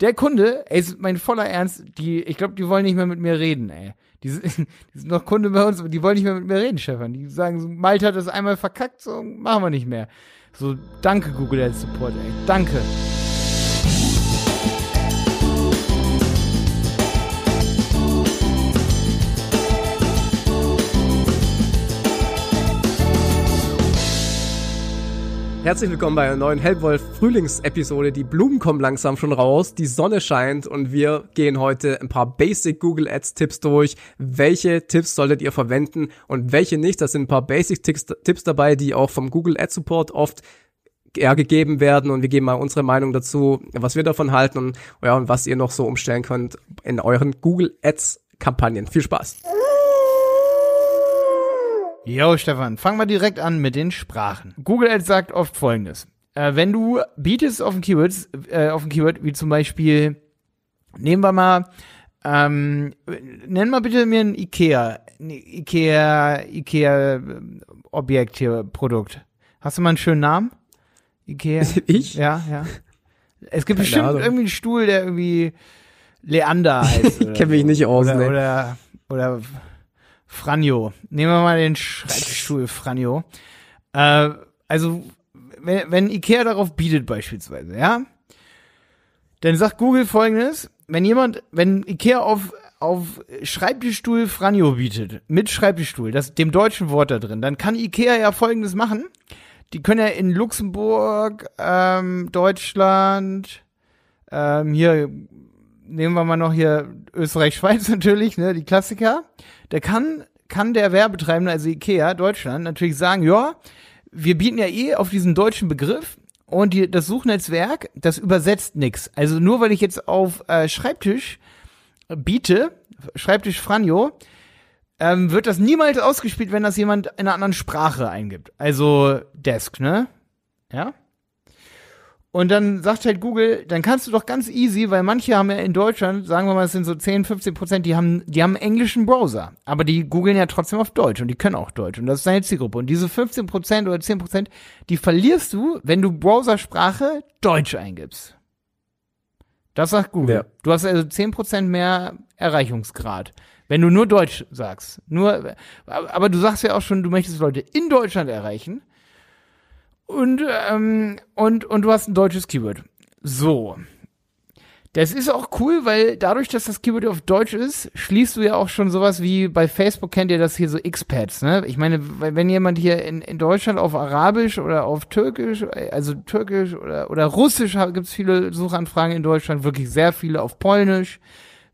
Der Kunde, ey, ist mein voller Ernst, die, ich glaube, die wollen nicht mehr mit mir reden, ey. Die sind, die sind noch Kunde bei uns, die wollen nicht mehr mit mir reden, Stefan. Die sagen so, Malte hat das einmal verkackt, so machen wir nicht mehr. So, danke Google Ads Support, ey. Danke. Herzlich willkommen bei einer neuen Helpwolf Frühlingsepisode. Die Blumen kommen langsam schon raus, die Sonne scheint und wir gehen heute ein paar Basic Google Ads Tipps durch. Welche Tipps solltet ihr verwenden und welche nicht? Das sind ein paar Basic Tipps dabei, die auch vom Google Ads Support oft ja, gegeben werden und wir geben mal unsere Meinung dazu, was wir davon halten und, ja, und was ihr noch so umstellen könnt in euren Google Ads Kampagnen. Viel Spaß! Jo, Stefan, fang mal direkt an mit den Sprachen. Google Ads sagt oft folgendes. Äh, wenn du bietest auf ein Keyword, äh, auf ein Keyword, wie zum Beispiel, nehmen wir mal, ähm, nenn mal bitte mir ein Ikea, Ikea, Ikea Objekt hier, Produkt. Hast du mal einen schönen Namen? Ikea? Ich? Ja, ja. Es gibt Keine bestimmt Ahnung. irgendwie einen Stuhl, der irgendwie Leander heißt. ich kenne mich nicht aus, oder, ne? Oder, oder Franjo. Nehmen wir mal den Schreibtischstuhl Franjo. Äh, also, wenn, wenn Ikea darauf bietet beispielsweise, ja, dann sagt Google folgendes, wenn jemand, wenn Ikea auf, auf Schreibtischstuhl Franjo bietet, mit Schreibtischstuhl, das, dem deutschen Wort da drin, dann kann Ikea ja folgendes machen. Die können ja in Luxemburg, ähm, Deutschland, ähm, hier nehmen wir mal noch hier Österreich, Schweiz natürlich, ne, die Klassiker. Der kann, kann der Werbetreibende, also Ikea Deutschland, natürlich sagen, ja, wir bieten ja eh auf diesen deutschen Begriff und die, das Suchnetzwerk, das übersetzt nix. Also nur weil ich jetzt auf äh, Schreibtisch biete, Schreibtisch Franjo, ähm, wird das niemals ausgespielt, wenn das jemand in einer anderen Sprache eingibt. Also Desk, ne? Ja? Und dann sagt halt Google, dann kannst du doch ganz easy, weil manche haben ja in Deutschland, sagen wir mal, es sind so 10, 15 Prozent, die haben, die haben einen englischen Browser. Aber die googeln ja trotzdem auf Deutsch und die können auch Deutsch. Und das ist deine Zielgruppe. Und diese 15 Prozent oder 10 Prozent, die verlierst du, wenn du Browsersprache Deutsch eingibst. Das sagt Google. Ja. Du hast also 10 Prozent mehr Erreichungsgrad. Wenn du nur Deutsch sagst. Nur, aber du sagst ja auch schon, du möchtest Leute in Deutschland erreichen und, ähm, und, und du hast ein deutsches Keyword. So. Das ist auch cool, weil dadurch, dass das Keyword auf Deutsch ist, schließt du ja auch schon sowas wie bei Facebook kennt ihr das hier so X-Pads, ne? Ich meine, wenn jemand hier in, in Deutschland auf Arabisch oder auf Türkisch, also Türkisch oder, oder Russisch gibt es viele Suchanfragen in Deutschland, wirklich sehr viele auf Polnisch.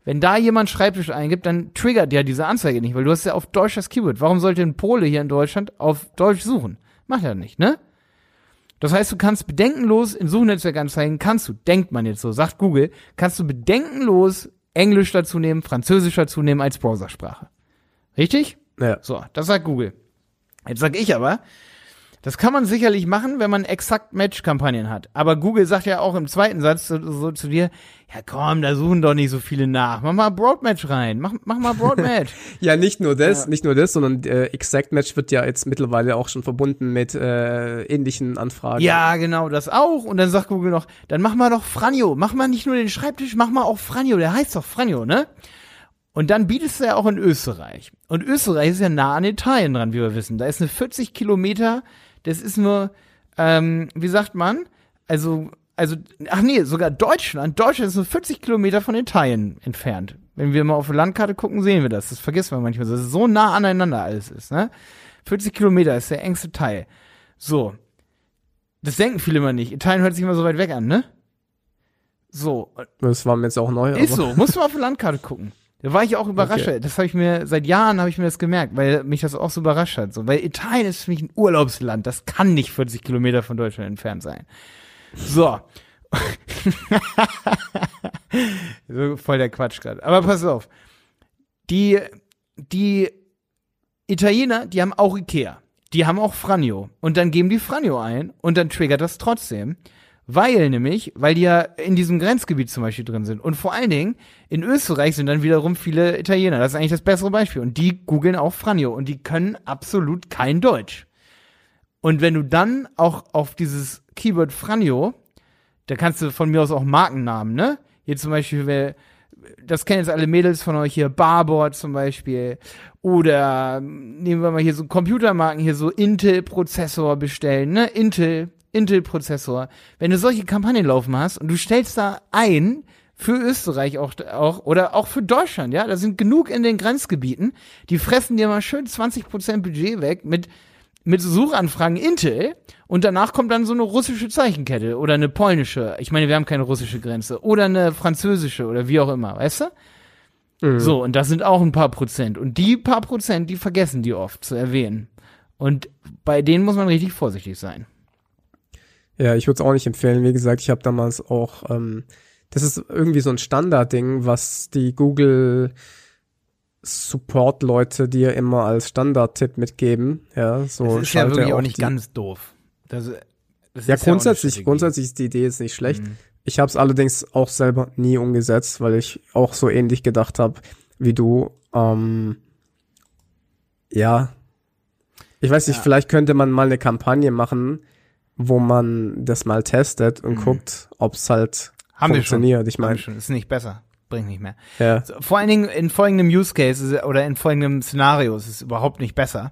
Wenn da jemand Schreibtisch eingibt, dann triggert ja diese Anzeige nicht, weil du hast ja auf Deutsch das Keyword. Warum sollte ein Pole hier in Deutschland auf Deutsch suchen? Macht er nicht, ne? Das heißt, du kannst bedenkenlos in Suchnetzwerkanzeigen, kannst du, denkt man jetzt so, sagt Google, kannst du bedenkenlos Englisch dazu nehmen, Französisch dazu nehmen als Browsersprache. Richtig? Ja. So, das sagt Google. Jetzt sag ich aber, das kann man sicherlich machen, wenn man exakt Match-Kampagnen hat. Aber Google sagt ja auch im zweiten Satz so, so, zu dir, ja komm, da suchen doch nicht so viele nach. Mach mal Broadmatch rein. Mach, mach mal Broadmatch. ja, nicht nur das, ja. nicht nur das, sondern äh, Exact Match wird ja jetzt mittlerweile auch schon verbunden mit äh, ähnlichen Anfragen. Ja, genau, das auch. Und dann sagt Google noch, dann mach mal doch Franjo. Mach mal nicht nur den Schreibtisch, mach mal auch Franjo. Der heißt doch Franjo, ne? Und dann bietest du ja auch in Österreich. Und Österreich ist ja nah an Italien dran, wie wir wissen. Da ist eine 40 Kilometer das ist nur, ähm, wie sagt man? Also, also, ach nee, sogar Deutschland. Deutschland ist nur 40 Kilometer von Italien entfernt. Wenn wir mal auf die Landkarte gucken, sehen wir das. Das vergisst man manchmal, dass es so nah aneinander alles ist, ne? 40 Kilometer ist der engste Teil. So. Das denken viele immer nicht. Italien hört sich immer so weit weg an, ne? So. Das war mir jetzt auch neu. Ist so. Musst du mal auf die Landkarte gucken. Da war ich auch überrascht. Okay. Das habe ich mir, seit Jahren habe ich mir das gemerkt, weil mich das auch so überrascht hat. So, weil Italien ist für mich ein Urlaubsland. Das kann nicht 40 Kilometer von Deutschland entfernt sein. So. so voll der Quatsch gerade. Aber pass auf. Die, die Italiener, die haben auch Ikea. Die haben auch Franjo. Und dann geben die Franjo ein und dann triggert das trotzdem. Weil nämlich, weil die ja in diesem Grenzgebiet zum Beispiel drin sind. Und vor allen Dingen, in Österreich sind dann wiederum viele Italiener. Das ist eigentlich das bessere Beispiel. Und die googeln auch Franjo und die können absolut kein Deutsch. Und wenn du dann auch auf dieses Keyword Franjo, da kannst du von mir aus auch Markennamen, ne? Hier zum Beispiel, das kennen jetzt alle Mädels von euch hier, Barboard zum Beispiel. Oder nehmen wir mal hier so Computermarken, hier so Intel-Prozessor bestellen, ne? Intel, Intel-Prozessor. Wenn du solche Kampagnen laufen hast und du stellst da ein, für Österreich auch, auch oder auch für Deutschland, ja, da sind genug in den Grenzgebieten, die fressen dir mal schön 20% Budget weg mit, mit Suchanfragen Intel und danach kommt dann so eine russische Zeichenkette oder eine polnische, ich meine, wir haben keine russische Grenze, oder eine französische oder wie auch immer, weißt du? Mhm. So, und das sind auch ein paar Prozent. Und die paar Prozent, die vergessen die oft zu erwähnen. Und bei denen muss man richtig vorsichtig sein. Ja, ich würde es auch nicht empfehlen. Wie gesagt, ich habe damals auch, ähm, das ist irgendwie so ein Standardding, was die Google Support-Leute dir immer als Standard-Tipp mitgeben. Ja, so das ist ja wirklich auch nicht ganz doof. Das, das ja, grundsätzlich, ja grundsätzlich ist die Idee jetzt nicht schlecht. Mhm. Ich habe es allerdings auch selber nie umgesetzt, weil ich auch so ähnlich gedacht habe wie du. Ähm, ja, ich weiß nicht, ja. vielleicht könnte man mal eine Kampagne machen, wo man das mal testet und mhm. guckt, ob es halt Haben funktioniert. Ich meine, ist nicht besser, bringt nicht mehr. Ja. Vor allen Dingen in folgendem Use Case oder in folgendem Szenario ist es überhaupt nicht besser.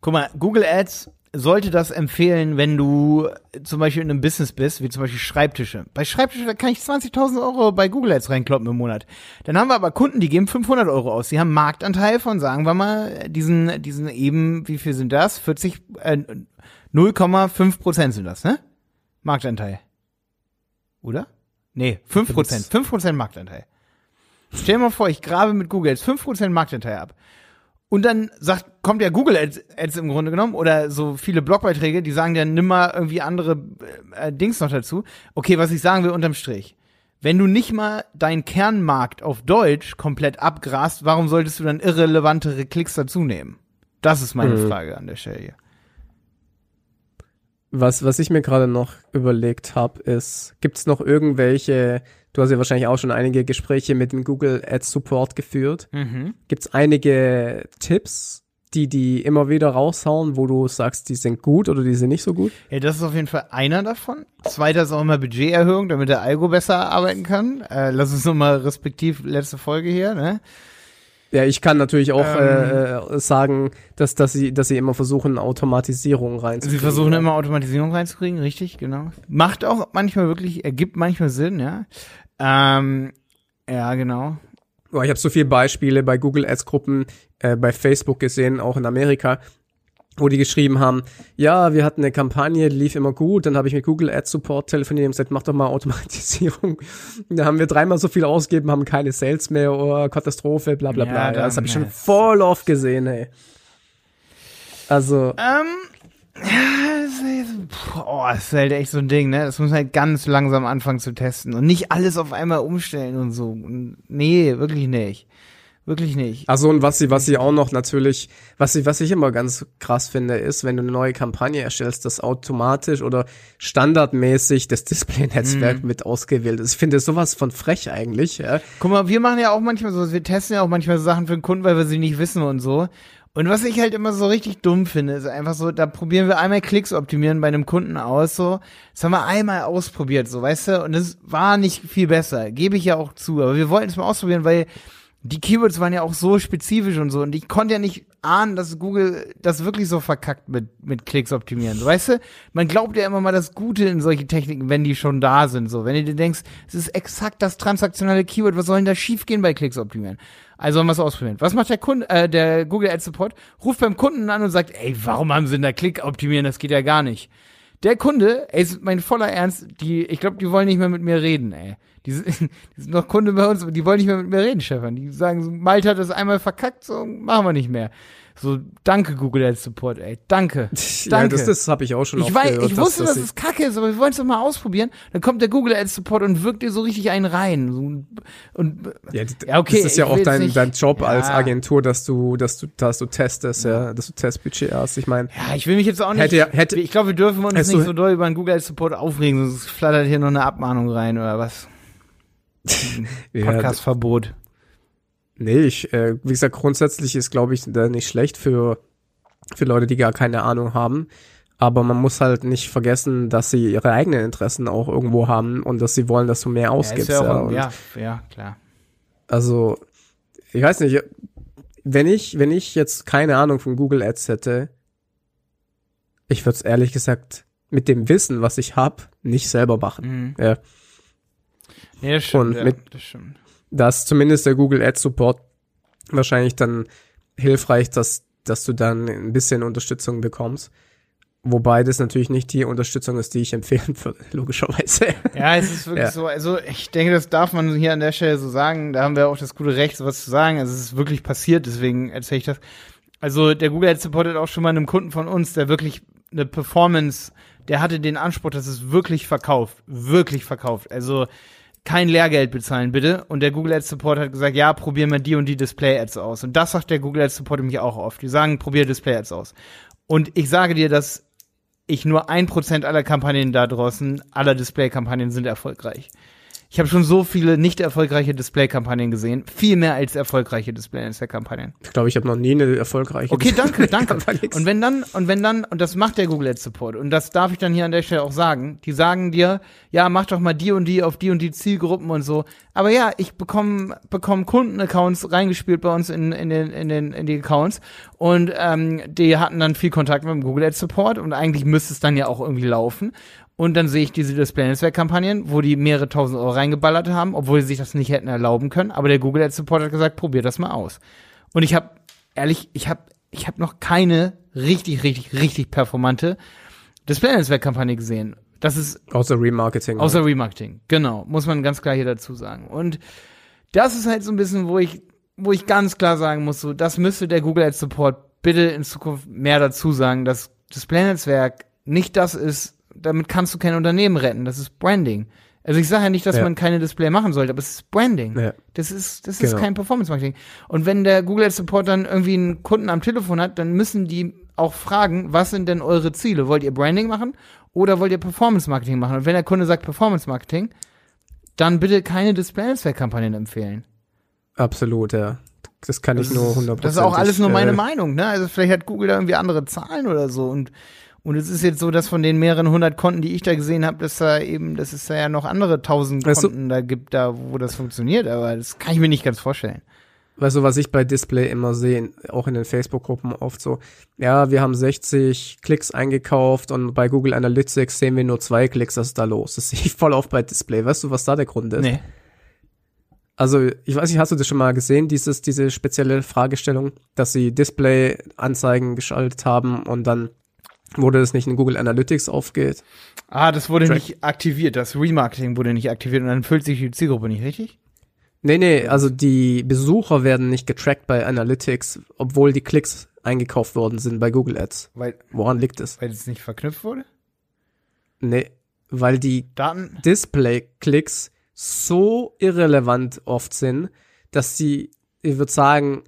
Guck mal, Google Ads sollte das empfehlen, wenn du zum Beispiel in einem Business bist, wie zum Beispiel Schreibtische. Bei Schreibtische kann ich 20.000 Euro bei Google Ads reinkloppen im Monat. Dann haben wir aber Kunden, die geben 500 Euro aus. Die haben Marktanteil von, sagen wir mal, diesen, diesen eben, wie viel sind das? 40, äh, 0,5 Prozent sind das, ne? Marktanteil. Oder? Nee, 5 Prozent. 5 Prozent Marktanteil. Stell dir mal vor, ich grabe mit Google Ads 5 Prozent Marktanteil ab. Und dann sagt, kommt ja Google Ads, Ads im Grunde genommen oder so viele Blogbeiträge, die sagen dann nimm mal irgendwie andere äh, Dings noch dazu. Okay, was ich sagen will unterm Strich. Wenn du nicht mal deinen Kernmarkt auf Deutsch komplett abgrast, warum solltest du dann irrelevantere Klicks dazu nehmen? Das ist meine mhm. Frage an der Stelle hier. Was, was ich mir gerade noch überlegt habe, ist, gibt es noch irgendwelche Du hast ja wahrscheinlich auch schon einige Gespräche mit dem Google Ads Support geführt. Mhm. Gibt es einige Tipps, die die immer wieder raushauen, wo du sagst, die sind gut oder die sind nicht so gut? Ja, das ist auf jeden Fall einer davon. Zweiter ist auch immer Budgeterhöhung, damit der Algo besser arbeiten kann. Äh, lass uns nochmal respektiv letzte Folge hier, ne? Ja, ich kann natürlich auch ähm, äh, sagen, dass, dass, sie, dass sie immer versuchen, Automatisierung reinzukriegen. Sie versuchen immer Automatisierung reinzukriegen, richtig, genau. Macht auch manchmal wirklich, ergibt manchmal Sinn, ja. Ähm, ja, genau. Ich habe so viele Beispiele bei Google Ads Gruppen, äh, bei Facebook gesehen, auch in Amerika, wo die geschrieben haben, ja, wir hatten eine Kampagne, die lief immer gut, dann habe ich mit Google Ads Support telefoniert und gesagt, mach doch mal Automatisierung. da haben wir dreimal so viel ausgegeben, haben keine Sales mehr, oh, Katastrophe, bla bla bla. Ja, das habe ich schon voll oft gesehen, ey. Also. Ähm, ja, das ist, oh, das ist halt echt so ein Ding, ne? Das muss man halt ganz langsam anfangen zu testen und nicht alles auf einmal umstellen und so. Nee, wirklich nicht. Wirklich nicht. Also und was sie, was sie auch noch natürlich, was sie, was ich immer ganz krass finde, ist, wenn du eine neue Kampagne erstellst, dass automatisch oder standardmäßig das Display-Netzwerk mm. mit ausgewählt ist. Ich finde sowas von frech eigentlich. Ja. Guck mal, wir machen ja auch manchmal so, wir testen ja auch manchmal so Sachen für den Kunden, weil wir sie nicht wissen und so. Und was ich halt immer so richtig dumm finde, ist einfach so, da probieren wir einmal Klicks optimieren bei einem Kunden aus, so. Das haben wir einmal ausprobiert, so, weißt du? Und es war nicht viel besser. Gebe ich ja auch zu. Aber wir wollten es mal ausprobieren, weil die Keywords waren ja auch so spezifisch und so und ich konnte ja nicht ahnen, dass Google das wirklich so verkackt mit, mit Klicks optimieren. Weißt du, man glaubt ja immer mal das Gute in solche Techniken, wenn die schon da sind. So, wenn du dir denkst, es ist exakt das transaktionale Keyword, was soll denn da schiefgehen bei Klicks optimieren? Also haben wir es ausprobieren. Was macht der Kunde, äh, der Google Ad Support? Ruft beim Kunden an und sagt, ey, warum haben sie denn da Klick optimieren? Das geht ja gar nicht. Der Kunde, ey, ist mein voller Ernst, die, ich glaube, die wollen nicht mehr mit mir reden, ey. Die sind, die sind noch Kunde bei uns, die wollen nicht mehr mit mir reden, Stefan. Die sagen, so, Malte hat das einmal verkackt, so machen wir nicht mehr. So, danke Google Ads Support, ey. Danke. danke. Ja, das, das habe ich auch schon ich weiß, Ich wusste, dass, dass es kacke ist, aber wir wollen es doch mal ausprobieren. Dann kommt der Google Ads Support und wirkt dir so richtig einen rein. So, und, ja, ja, okay. Das ist ja auch dein, dein Job ja. als Agentur, dass du, dass du, dass du testest, ja, ja dass du Testbudget hast. Ich meine. Ja, ich will mich jetzt auch nicht. Hätte, hätte, ich glaube, wir dürfen uns nicht so doll über den Google Ads Support aufregen, sonst flattert hier noch eine Abmahnung rein oder was. Podcastverbot. Nee, ich, äh, wie gesagt, grundsätzlich ist, glaube ich, da nicht schlecht für, für Leute, die gar keine Ahnung haben. Aber man muss halt nicht vergessen, dass sie ihre eigenen Interessen auch irgendwo haben und dass sie wollen, dass du mehr ausgibst. Ja, Ja, ja, und ja, ja, klar. Also, ich weiß nicht, wenn ich, wenn ich jetzt keine Ahnung von Google Ads hätte, ich würde es ehrlich gesagt mit dem Wissen, was ich hab, nicht selber machen. Mhm. Ja. Nee, das stimmt. Und ja, mit- das stimmt. Da ist zumindest der Google Ads Support wahrscheinlich dann hilfreich, dass, dass du dann ein bisschen Unterstützung bekommst. Wobei das natürlich nicht die Unterstützung ist, die ich empfehlen würde, logischerweise. Ja, es ist wirklich Ja. so, also ich denke, das darf man hier an der Stelle so sagen. Da haben wir auch das gute Recht, sowas zu sagen. Also es ist wirklich passiert, deswegen erzähle ich das. Also der Google Ads Support hat auch schon mal einem Kunden von uns, der wirklich eine Performance, der hatte den Anspruch, dass es wirklich verkauft, wirklich verkauft. Also kein Lehrgeld bezahlen, bitte. Und der Google Ads Support hat gesagt, ja, probier mal die und die Display Ads aus. Und das sagt der Google Ads Support nämlich auch oft. Die sagen, probier Display Ads aus. Und ich sage dir, dass ich nur ein Prozent aller Kampagnen da draußen, aller Display-Kampagnen sind erfolgreich. Ich habe schon so viele nicht erfolgreiche Display-Kampagnen gesehen, viel mehr als erfolgreiche Display-Kampagnen. Ich glaube, ich habe noch nie eine erfolgreiche. Okay, danke, danke. Und wenn dann, und wenn dann, und das macht der Google Ads Support, und das darf ich dann hier an der Stelle auch sagen, die sagen dir, ja, mach doch mal die und die auf die und die Zielgruppen und so. Aber ja, ich bekomme bekomme Kundenaccounts reingespielt bei uns in, in, den, in, den, in die Accounts und ähm, die hatten dann viel Kontakt mit dem Google Ads Support und eigentlich müsste es dann ja auch irgendwie laufen. Und dann sehe ich diese Display-Netzwerk-Kampagnen, wo die mehrere tausend Euro reingeballert haben, obwohl sie sich das nicht hätten erlauben können. Aber der Google Ads Support hat gesagt, probier das mal aus. Und ich habe, ehrlich, ich habe ich hab noch keine richtig, richtig, richtig performante Display-Netzwerk-Kampagne gesehen. Das ist Außer Remarketing. außer Remarketing. Genau, muss man ganz klar hier dazu sagen. Und das ist halt so ein bisschen, wo ich, wo ich ganz klar sagen muss, so, das müsste der Google Ads Support bitte in Zukunft mehr dazu sagen, dass Display-Netzwerk nicht das ist, damit kannst du kein Unternehmen retten. Das ist Branding. Also ich sage ja nicht, dass Ja. man keine Display machen sollte, aber es ist Branding. Ja. Das ist, das ist Genau. kein Performance-Marketing. Und wenn der Google Ads Support dann irgendwie einen Kunden am Telefon hat, dann müssen die auch fragen, was sind denn eure Ziele? Wollt ihr Branding machen oder wollt ihr Performance-Marketing machen? Und wenn der Kunde sagt Performance-Marketing, dann bitte keine Display-Netzwerk-Kampagnen empfehlen. Absolut, ja. Das kann ich nur 100%. Das ist auch alles nur meine äh, Meinung, ne? Also vielleicht hat Google da irgendwie andere Zahlen oder so und und es ist jetzt so, dass von den mehreren hundert Konten, die ich da gesehen habe, dass da eben, dass es da ja noch andere tausend Weißt du- Konten da gibt, da wo das funktioniert, aber das kann ich mir nicht ganz vorstellen. Weißt du, was ich bei Display immer sehe, auch in den Facebook-Gruppen oft so, ja, wir haben 60 Klicks eingekauft und bei Google Analytics sehen wir nur zwei Klicks, was ist da los? Das sehe ich voll oft bei Display. Weißt du, was da der Grund ist? Nee. Also, ich weiß nicht, hast du das schon mal gesehen, dieses, diese spezielle Fragestellung, dass sie Display-Anzeigen geschaltet haben und dann wurde das nicht in Google Analytics aufgeht? Ah, das wurde Track. nicht aktiviert, das Remarketing wurde nicht aktiviert und dann füllt sich die Zielgruppe nicht, richtig? Nee, nee, also die Besucher werden nicht getrackt bei Analytics, obwohl die Klicks eingekauft worden sind bei Google Ads. Weil, Woran liegt es? weil es nicht verknüpft wurde? Nee, weil die? Display-Klicks so irrelevant oft sind, dass sie, ich würde sagen,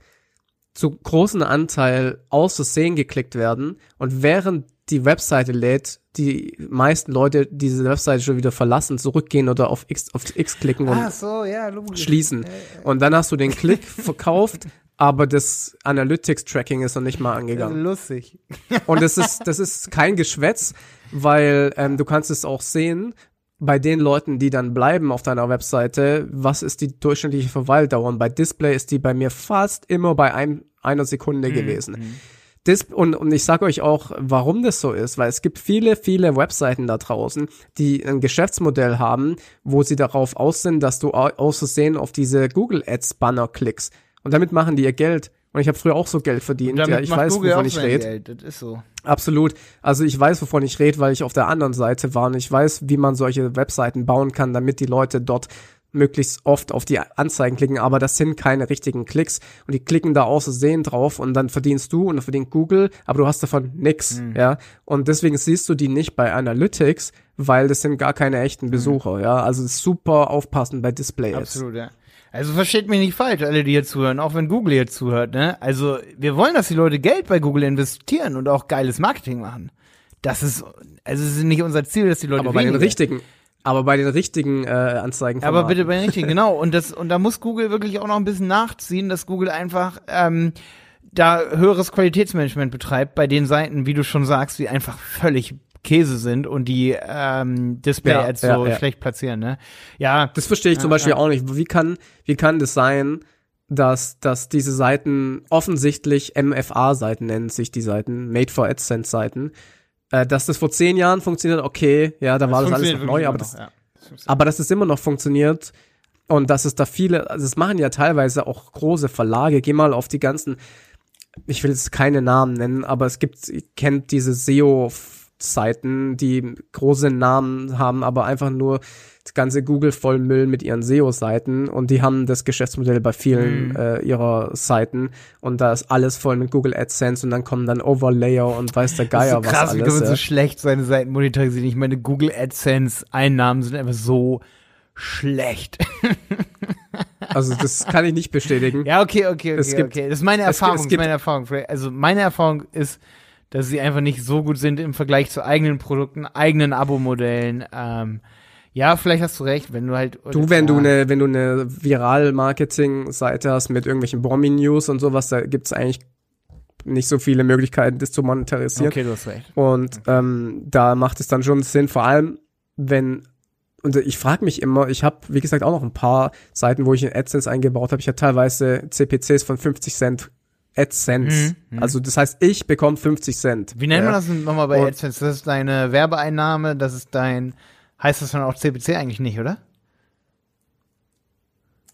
zu großen Anteil aus Versehen geklickt werden und während die Webseite lädt, die meisten Leute diese Webseite schon wieder verlassen, zurückgehen oder auf X, auf X klicken und Ah, so, ja, schließen. Und dann hast du den Klick verkauft, aber das Analytics-Tracking ist noch nicht mal angegangen. lustig. Und das ist, das ist kein Geschwätz, weil ähm, du kannst es auch sehen, bei den Leuten, die dann bleiben auf deiner Webseite, was ist die durchschnittliche Verweildauer? Und bei Display ist die bei mir fast immer bei ein, einer Sekunde gewesen. Dis und, und ich sage euch auch, warum das so ist, weil es gibt viele, viele Webseiten da draußen, die ein Geschäftsmodell haben, wo sie darauf aus sind, dass du au- aus Versehen auf diese Google Ads Banner klickst. Und damit machen die ihr Geld. Und ich habe früher auch so Geld verdient. Ja, ich weiß, Google wovon ich rede. Geld, das ist so. Absolut. Also ich weiß, wovon ich rede, weil ich auf der anderen Seite war und ich weiß, wie man solche Webseiten bauen kann, damit die Leute dort möglichst oft auf die Anzeigen klicken, aber das sind keine richtigen Klicks und die klicken da aus Versehen drauf und dann verdienst du und dann verdient Google, aber du hast davon nix, ja. Und deswegen siehst du die nicht bei Analytics, weil das sind gar keine echten Besucher, ja. Also super aufpassen bei Display. Absolut, ja. Also versteht mich nicht falsch, alle, die hier zuhören, auch wenn Google hier zuhört, ne? Also wir wollen, dass die Leute Geld bei Google investieren und auch geiles Marketing machen. Das ist, also es ist nicht unser Ziel, dass die Leute Aber bei den richtigen, aber bei den richtigen äh, Anzeigen Aber bitte bei den richtigen, genau. Und das, und da muss Google wirklich auch noch ein bisschen nachziehen, dass Google einfach ähm, da höheres Qualitätsmanagement betreibt bei den Seiten, wie du schon sagst, die einfach völlig Käse sind und die ähm, Display-Ads Ja, so ja, schlecht platzieren, ne? Ja, Das verstehe ich zum Beispiel auch nicht. Wie kann, wie kann das sein, dass, dass diese Seiten offensichtlich MFA-Seiten nennen sich die Seiten, Made for AdSense-Seiten, äh, dass das vor zehn Jahren funktioniert, okay, ja, da war das alles noch neu, aber das, ja. aber dass es immer noch funktioniert und dass es da viele, also es machen ja teilweise auch große Verlage. Geh mal auf die ganzen, ich will jetzt keine Namen nennen, aber es gibt, ihr kennt diese SEO-Seiten, die große Namen haben, aber einfach nur das ganze Google voll Müll mit ihren SEO-Seiten und die haben das Geschäftsmodell bei vielen Mhm. äh, ihrer Seiten und da ist alles voll mit Google AdSense und dann kommen dann Overlayer und weiß der Das ist Geier so krass, was wie alles. kann man so schlecht seine Seiten monetarisieren. Ich meine, Google AdSense Einnahmen sind einfach so schlecht. Also das kann ich nicht bestätigen. Ja, okay, okay, Es okay, gibt- okay. Das ist meine es gibt- Erfahrung. es das ist gibt- meine Erfahrung. Also meine Erfahrung ist, dass sie einfach nicht so gut sind im Vergleich zu eigenen Produkten, eigenen Abo-Modellen. Ähm, ja, vielleicht hast du recht, wenn du halt. Du, wenn du eine, wenn du eine Viral-Marketing-Seite hast mit irgendwelchen Promi-News und sowas, da gibt's eigentlich nicht so viele Möglichkeiten, das zu monetarisieren. Okay, du hast recht. Und ähm, da macht es dann schon Sinn, vor allem wenn und ich frage mich immer, ich habe wie gesagt auch noch ein paar Seiten, wo ich in AdSense eingebaut habe. Ich habe teilweise CPCs von 50 Cent AdSense. Mhm, mhm. Also das heißt, ich bekomme 50 Cent. Wie nennt ja. man das denn nochmal bei Und- AdSense? Das ist deine Werbeeinnahme, das ist dein. Heißt das dann auch CPC eigentlich nicht, oder?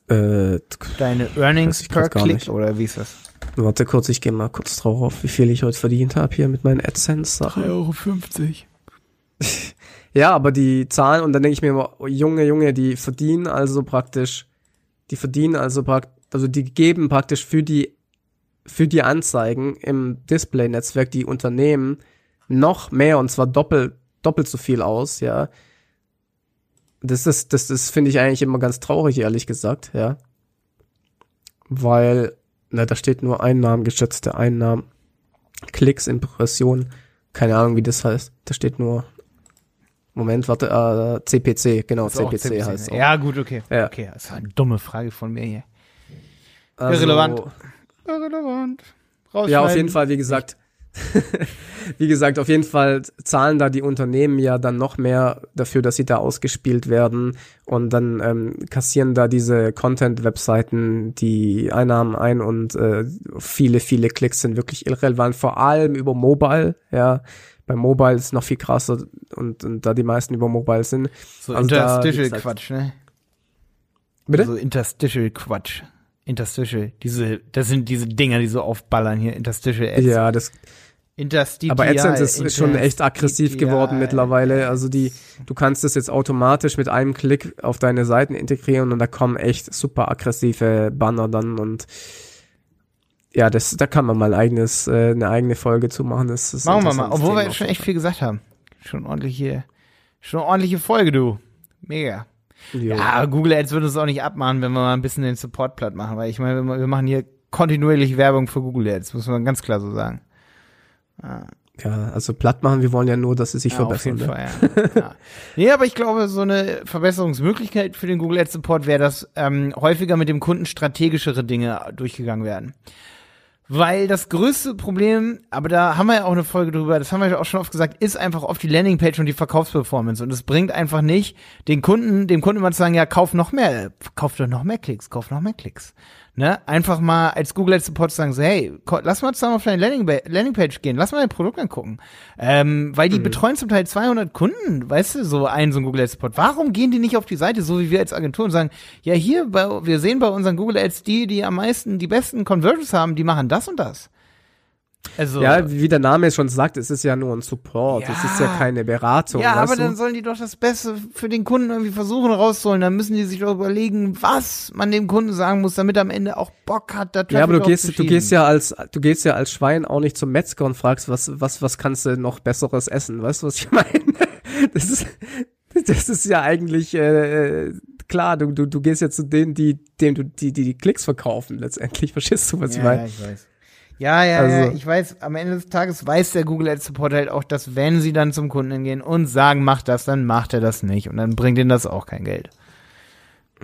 Äh, Deine Earnings per nicht. oder wie ist das? warte kurz, ich gehe mal kurz drauf, wie viel ich heute verdient habe hier mit meinen AdSense-Sachen. Euro. Ja, aber die Zahlen, und dann denke ich mir immer, oh, Junge, Junge, die verdienen also praktisch, die verdienen also praktisch, also die geben praktisch für die, für die Anzeigen im Display-Netzwerk die Unternehmen noch mehr und zwar doppelt, doppelt so viel aus, ja. Das ist, das, das finde ich eigentlich immer ganz traurig, ehrlich gesagt, ja. Weil, na, da steht nur Einnahmen, geschätzte Einnahmen, Klicks, Impressionen, keine Ahnung, wie das heißt. Da steht nur, Moment, warte, äh, CPC, genau, Ist auch CPC, heißt es. Ja, gut, okay. Ja. Okay, das war eine dumme Frage von mir hier. Also, irrelevant. Irrelevant. Ja, auf jeden Fall, wie gesagt, wie gesagt, auf jeden Fall zahlen da die Unternehmen ja dann noch mehr dafür, dass sie da ausgespielt werden und dann ähm, kassieren da diese Content-Webseiten die Einnahmen ein und äh, viele, viele Klicks sind wirklich irrelevant, vor allem über Mobile, ja. Bei Mobile ist noch viel krasser und, und da die meisten über Mobile sind. So Also Interstitial-Quatsch, ne? Bitte? So Interstitial-Quatsch. Interstitial. Diese, das sind diese Dinger, die so aufballern hier. Interstitial-Ads. ja, das Interstitial. Aber AdSense ist, ist schon echt aggressiv geworden Interstitial. mittlerweile. Also die, du kannst das jetzt automatisch mit einem Klick auf deine Seiten integrieren und da kommen echt super aggressive Banner dann und ja, das, da kann man mal ein eigenes, äh, eine eigene Folge zu machen. Das ist Machen wir mal, obwohl wir Thema jetzt auf schon echt viel gesagt haben. Schon ordentliche, schon ordentliche Folge, du. Mega. Jo. Ja, Google Ads würde es auch nicht abmachen, wenn wir mal ein bisschen den Support platt machen, weil ich meine, wir machen hier kontinuierlich Werbung für Google Ads, muss man ganz klar so sagen. ja, also platt machen, wir wollen ja nur, dass sie sich Ja, auf verbessern. jeden Ne? Fall, ja. ja. Nee, aber ich glaube, so eine Verbesserungsmöglichkeit für den Google Ads Support wäre, dass ähm, häufiger mit dem Kunden strategischere Dinge durchgegangen werden. Weil das größte Problem, aber da haben wir ja auch eine Folge drüber, das haben wir ja auch schon oft gesagt, ist einfach oft die Landingpage und die Verkaufsperformance. Und es bringt einfach nicht, den Kunden, dem Kunden immer zu sagen, ja, kauf noch mehr, kauf doch noch mehr Klicks, kauf noch mehr Klicks. Ne? Einfach mal als Google Ads Support sagen, so, hey, lass mal zusammen auf deine Landingba- Landingpage gehen, lass mal dein Produkt angucken. Ähm, weil die betreuen zum Teil 200 Kunden, weißt du, so einen so ein Google Ads Support. Warum gehen die nicht auf die Seite, so wie wir als Agentur und sagen, ja, hier, bei, wir sehen bei unseren Google Ads die, die am meisten, die besten Conversions haben, die machen das und das. Also, Ja, wie der Name es schon sagt, es ist ja nur ein Support, es ist ja Ja. keine Beratung. ja, aber du? dann sollen die doch das Beste für den Kunden irgendwie versuchen rauszuholen. Dann müssen die sich doch überlegen, was man dem Kunden sagen muss, damit er am Ende auch Bock hat, da Ja, aber du gehst, du gehst ja als, du gehst ja als Schwein auch nicht zum Metzger und fragst, was, was, was kannst du noch Besseres essen? Weißt du, was ich meine? Das ist, das ist ja eigentlich, äh, klar, du, du, du gehst ja zu denen, die, dem du, die, die, die Klicks verkaufen, letztendlich. Verstehst du, was ich ja, meine? ja, ich weiß. Ja, ja, ja, Also- ich weiß, am Ende des Tages weiß der Google Ads Support halt auch, dass wenn sie dann zum Kunden gehen und sagen, mach das, dann macht er das nicht und dann bringt ihnen das auch kein Geld.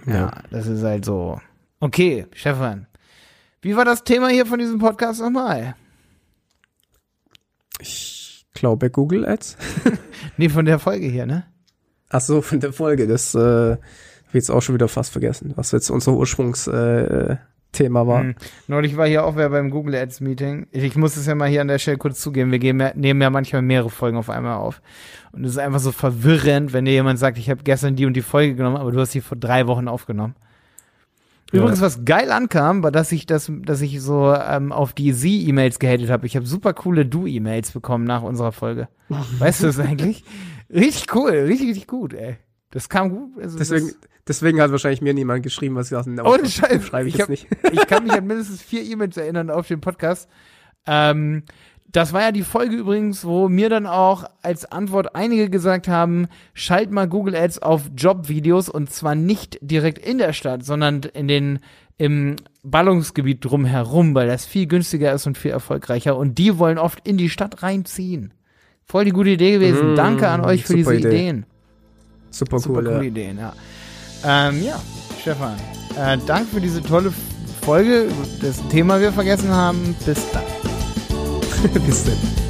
Ja, Ja. das ist halt so. Okay, Stefan. Wie war das Thema hier von diesem Podcast nochmal? Ich glaube Google Ads. nee, von der Folge hier, ne? Ach so, von der Folge. Das äh, habe ich jetzt auch schon wieder fast vergessen, was jetzt unser Ursprungsthema äh, war. Hm. Neulich war hier auch wer beim Google Ads Meeting. Ich, muss es ja mal hier an der Stelle kurz zugeben. Wir geben nehmen ja manchmal mehrere Folgen auf einmal auf. Und es ist einfach so verwirrend, wenn dir jemand sagt, ich habe gestern die und die Folge genommen, aber du hast sie vor drei Wochen aufgenommen. Übrigens, was geil ankam, war, dass ich das, dass ich so ähm, auf die Sie-E-Mails gehatet habe. Ich habe super coole Du-E-Mails bekommen nach unserer Folge. weißt du das eigentlich? Richtig cool, richtig, richtig gut, ey. Das kam gut. Also deswegen, deswegen hat wahrscheinlich mir niemand geschrieben, was ich aus dem Ohne Scheiß. Schreibe ich, ich, hab, nicht. ich kann mich an mindestens vier E-Mails erinnern auf den Podcast. Ähm, das war ja die Folge übrigens, wo mir dann auch als Antwort einige gesagt haben, schalt mal Google Ads auf Jobvideos und zwar nicht direkt in der Stadt, sondern in den im Ballungsgebiet drumherum, weil das viel günstiger ist und viel erfolgreicher und die wollen oft in die Stadt reinziehen. Voll die gute Idee gewesen. Mm, Danke an euch für diese Idee. Ideen. Super, super cool, coole ja. Ideen, ja. Ähm, ja, Stefan, äh, danke für diese tolle Folge, das Thema wir vergessen haben. Bis dann. Bis dann.